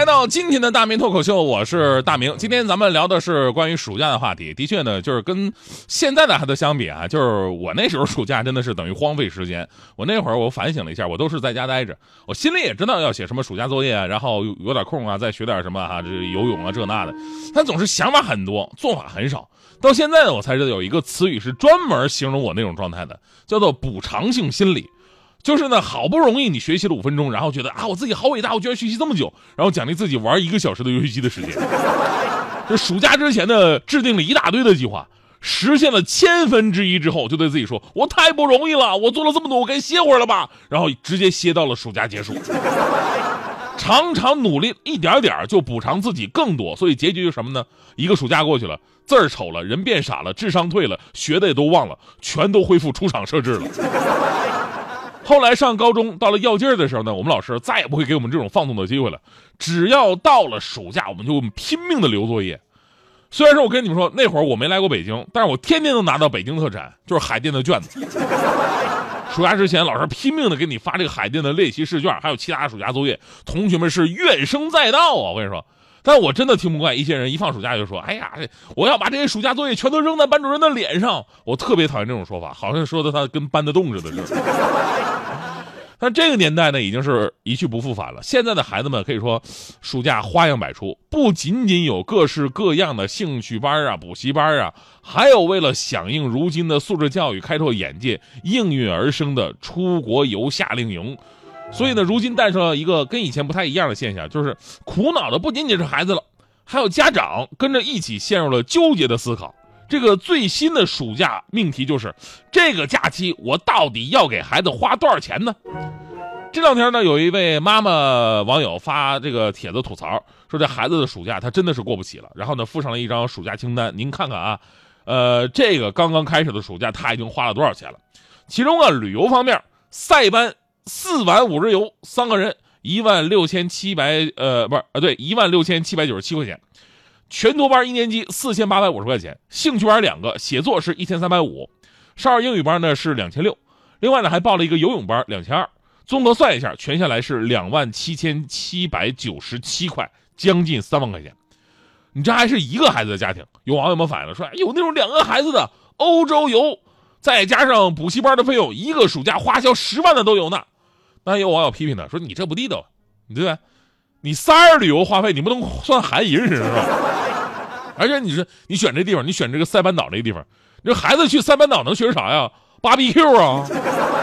来到今天的大明脱口秀，我是大明。今天咱们聊的是关于暑假的话题。的确呢，就是跟现在的孩子相比啊，就是我那时候暑假真的是等于荒废时间。我那会儿我反省了一下，我都是在家待着，我心里也知道要写什么暑假作业，然后有有点空啊，再学点什么哈，这游泳啊这那的，但总是想法很多，做法很少。到现在呢，我才知道有一个词语是专门形容我那种状态的，叫做补偿性心理。就是呢，好不容易你学习了五分钟，然后觉得啊，我自己好伟大，我居然学习这么久，然后奖励自己玩一个小时的游戏机的时间。这暑假之前呢，制定了一大堆的计划，实现了千分之一之后，就对自己说，我太不容易了，我做了这么多，我该歇会儿了吧？然后直接歇到了暑假结束。常常努力一点点就补偿自己更多，所以结局是什么呢？一个暑假过去了，字儿丑了，人变傻了，智商退了，学的也都忘了，全都恢复出厂设置了。后来上高中，到了要劲儿的时候呢，我们老师再也不会给我们这种放纵的机会了。只要到了暑假，我们就拼命的留作业。虽然说我跟你们说，那会儿我没来过北京，但是我天天都拿到北京特产，就是海淀的卷子。暑假之前，老师拼命的给你发这个海淀的练习试卷，还有其他暑假作业，同学们是怨声载道啊！我跟你说。但我真的听不惯一些人一放暑假就说：“哎呀，我要把这些暑假作业全都扔在班主任的脸上。”我特别讨厌这种说法，好像说的他跟搬得动似的。但这个年代呢，已经是一去不复返了。现在的孩子们可以说，暑假花样百出，不仅仅有各式各样的兴趣班啊、补习班啊，还有为了响应如今的素质教育、开拓眼界应运而生的出国游夏令营。所以呢，如今诞生了一个跟以前不太一样的现象，就是苦恼的不仅仅是孩子了，还有家长跟着一起陷入了纠结的思考。这个最新的暑假命题就是：这个假期我到底要给孩子花多少钱呢？这两天呢，有一位妈妈网友发这个帖子吐槽，说这孩子的暑假他真的是过不起了。然后呢，附上了一张暑假清单，您看看啊，呃，这个刚刚开始的暑假他已经花了多少钱了？其中啊，旅游方面，塞班。四晚五日游，三个人一万六千七百，呃，不是，呃，对，一万六千七百九十七块钱。全托班一年级四千八百五十块钱，兴趣班两个，写作是一千三百五，少儿英语班呢是两千六，另外呢还报了一个游泳班两千二，综合算一下，全下来是两万七千七百九十七块，将近三万块钱。你这还是一个孩子的家庭，有网友们反映了说，有那种两个孩子的欧洲游，再加上补习班的费用，一个暑假花销十万的都有呢。那有网友批评他说：“你这不地道，你对吧？你仨人旅游花费，你不能 算含一人是吧？而且你说你选这地方，你选这个塞班岛这个地方，你说孩子去塞班岛能学啥呀？芭比 Q 啊？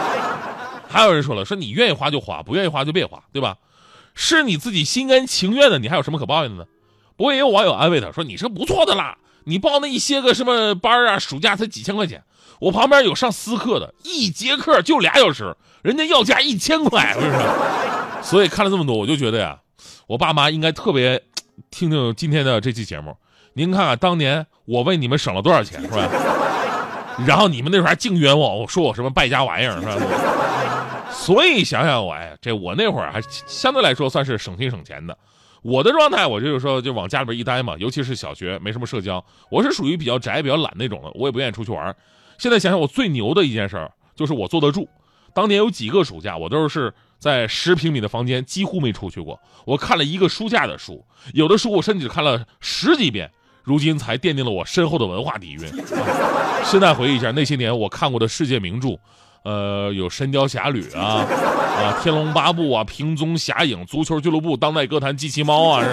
还有人说了，说你愿意花就花，不愿意花就别花，对吧？是你自己心甘情愿的，你还有什么可抱怨的呢？不过也有网友安慰他说：你是不错的啦，你报那一些个什么班啊，暑假才几千块钱。”我旁边有上私课的，一节课就俩小时，人家要价一千块，是不是？所以看了这么多，我就觉得呀，我爸妈应该特别听听今天的这期节目。您看看当年我为你们省了多少钱，是吧？然后你们那时候还净冤枉我，说我什么败家玩意儿，是吧？所以想想我，哎，这我那会儿还相对来说算是省心省钱的。我的状态，我就是说，就往家里边一待嘛，尤其是小学，没什么社交。我是属于比较宅、比较懒那种的，我也不愿意出去玩。现在想想，我最牛的一件事儿就是我坐得住。当年有几个暑假，我都是在十平米的房间，几乎没出去过。我看了一个书架的书，有的书我甚至看了十几遍，如今才奠定了我深厚的文化底蕴。现在回忆一下那些年我看过的世界名著，呃，有《神雕侠侣》啊，啊，《天龙八部》啊，《平踪侠影》、《足球俱乐部》、《当代歌坛》、《机器猫》啊，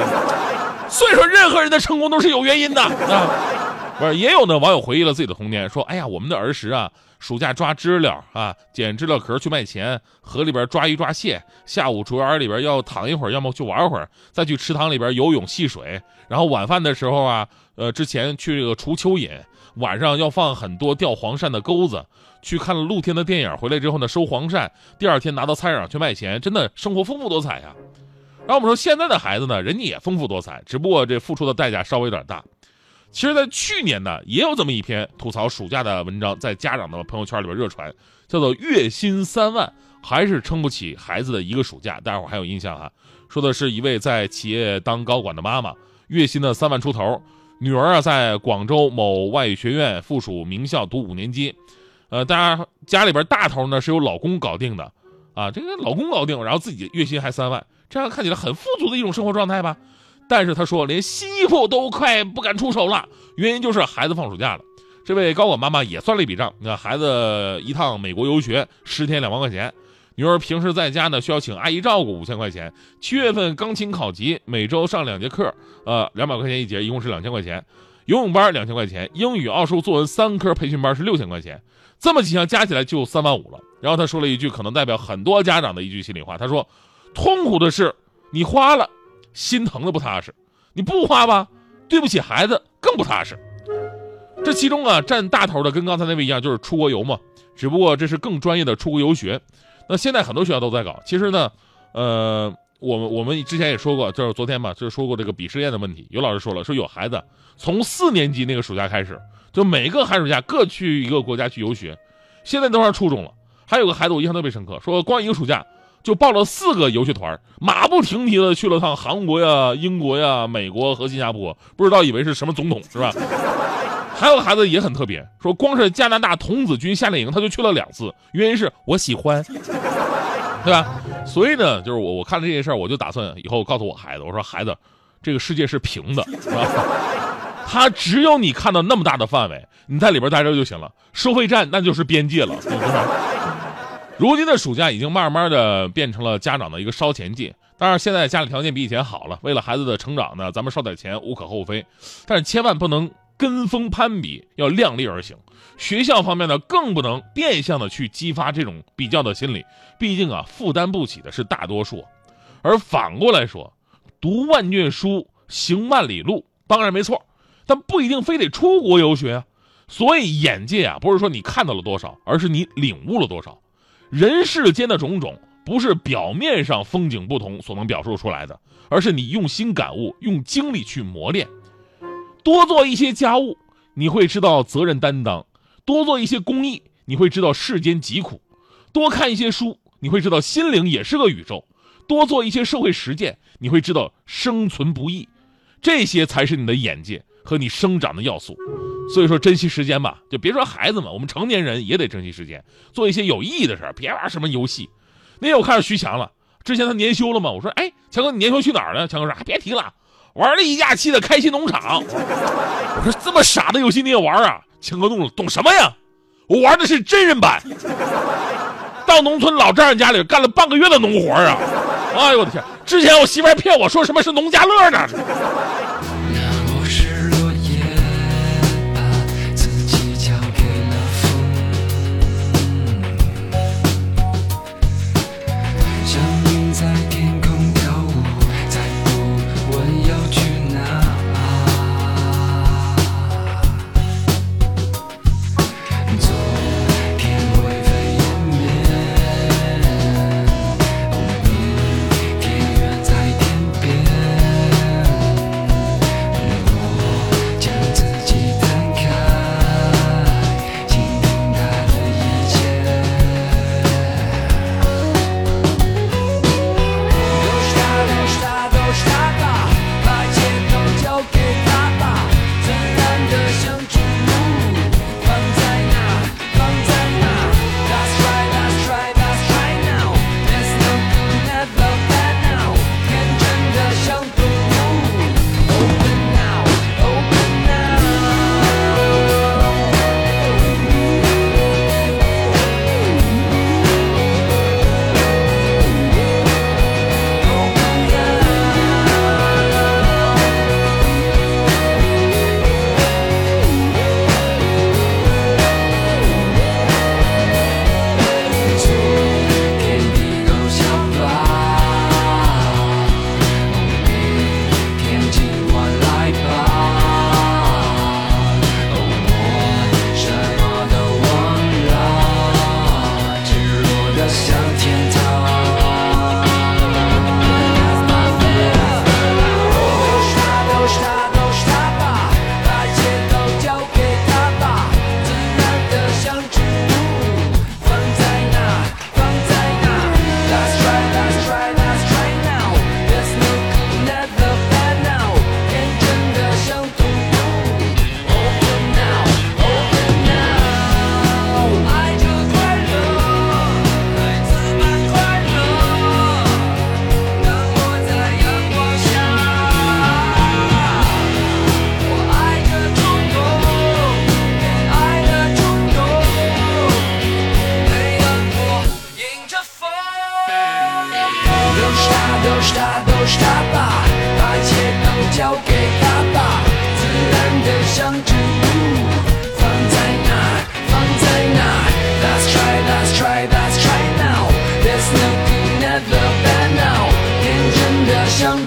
所以说任何人的成功都是有原因的啊。不是，也有呢。网友回忆了自己的童年，说：“哎呀，我们的儿时啊，暑假抓知了啊，捡知了壳去卖钱，河里边抓鱼抓蟹，下午竹园里边要躺一会儿，要么去玩会儿，再去池塘里边游泳戏水。然后晚饭的时候啊，呃，之前去这个除蚯蚓，晚上要放很多钓黄鳝的钩子。去看了露天的电影，回来之后呢，收黄鳝，第二天拿到菜市场去卖钱，真的生活丰富多彩呀。”然后我们说现在的孩子呢，人家也丰富多彩，只不过这付出的代价稍微有点大。其实，在去年呢，也有这么一篇吐槽暑假的文章，在家长的朋友圈里边热传，叫做“月薪三万还是撑不起孩子的一个暑假”。大家伙还有印象哈？说的是一位在企业当高管的妈妈，月薪呢三万出头，女儿啊在广州某外语学院附属名校读五年级，呃，大家家里边大头呢是由老公搞定的，啊，这个老公搞定，然后自己月薪还三万，这样看起来很富足的一种生活状态吧？但是他说，连新衣服都快不敢出手了，原因就是孩子放暑假了。这位高管妈妈也算了一笔账，你看孩子一趟美国游学十天两万块钱，女儿平时在家呢需要请阿姨照顾五千块钱，七月份钢琴考级，每周上两节课，呃，两百块钱一节，一共是两千块钱。游泳班两千块钱，英语、奥数、作文三科培训班是六千块钱，这么几项加起来就三万五了。然后他说了一句可能代表很多家长的一句心里话，他说：“痛苦的是你花了。”心疼的不踏实，你不花吧，对不起孩子更不踏实。这其中啊，占大头的跟刚才那位一样，就是出国游嘛。只不过这是更专业的出国游学。那现在很多学校都在搞。其实呢，呃，我们我们之前也说过，就是昨天嘛，就是说过这个鄙视链的问题。有老师说了，说有孩子从四年级那个暑假开始，就每个寒暑假各去一个国家去游学。现在都上初中了，还有个孩子我印象特别深刻，说光一个暑假。就报了四个游学团，马不停蹄的去了趟韩国呀、英国呀、美国和新加坡，不知道以为是什么总统是吧？还有孩子也很特别，说光是加拿大童子军夏令营他就去了两次，原因是我喜欢，对吧？所以呢，就是我我看了这件事儿，我就打算以后告诉我孩子，我说孩子，这个世界是平的，他只有你看到那么大的范围，你在里边待着就行了，收费站那就是边界了，是吧？如今的暑假已经慢慢的变成了家长的一个烧钱季。当然，现在家里条件比以前好了，为了孩子的成长呢，咱们烧点钱无可厚非。但是千万不能跟风攀比，要量力而行。学校方面呢，更不能变相的去激发这种比较的心理。毕竟啊，负担不起的是大多数。而反过来说，读万卷书，行万里路，当然没错，但不一定非得出国游学啊。所以眼界啊，不是说你看到了多少，而是你领悟了多少。人世间的种种，不是表面上风景不同所能表述出来的，而是你用心感悟，用精力去磨练。多做一些家务，你会知道责任担当；多做一些公益，你会知道世间疾苦；多看一些书，你会知道心灵也是个宇宙；多做一些社会实践，你会知道生存不易。这些才是你的眼界和你生长的要素。所以说，珍惜时间吧，就别说孩子们，我们成年人也得珍惜时间，做一些有意义的事，别玩什么游戏。那天我看到徐强了，之前他年休了嘛，我说，哎，强哥，你年休去哪儿了？强哥说，哎别提了，玩了一假期的开心农场。我说，这么傻的游戏你也玩啊？强哥怒了，懂什么呀？我玩的是真人版，到农村老丈人家里干了半个月的农活啊！哎呦我的天，之前我媳妇还骗我说什么是农家乐呢。都是他都是他都是他吧把一切都交给他吧自然的像植物放在放在 Let's now. This look never bad now. 天真的像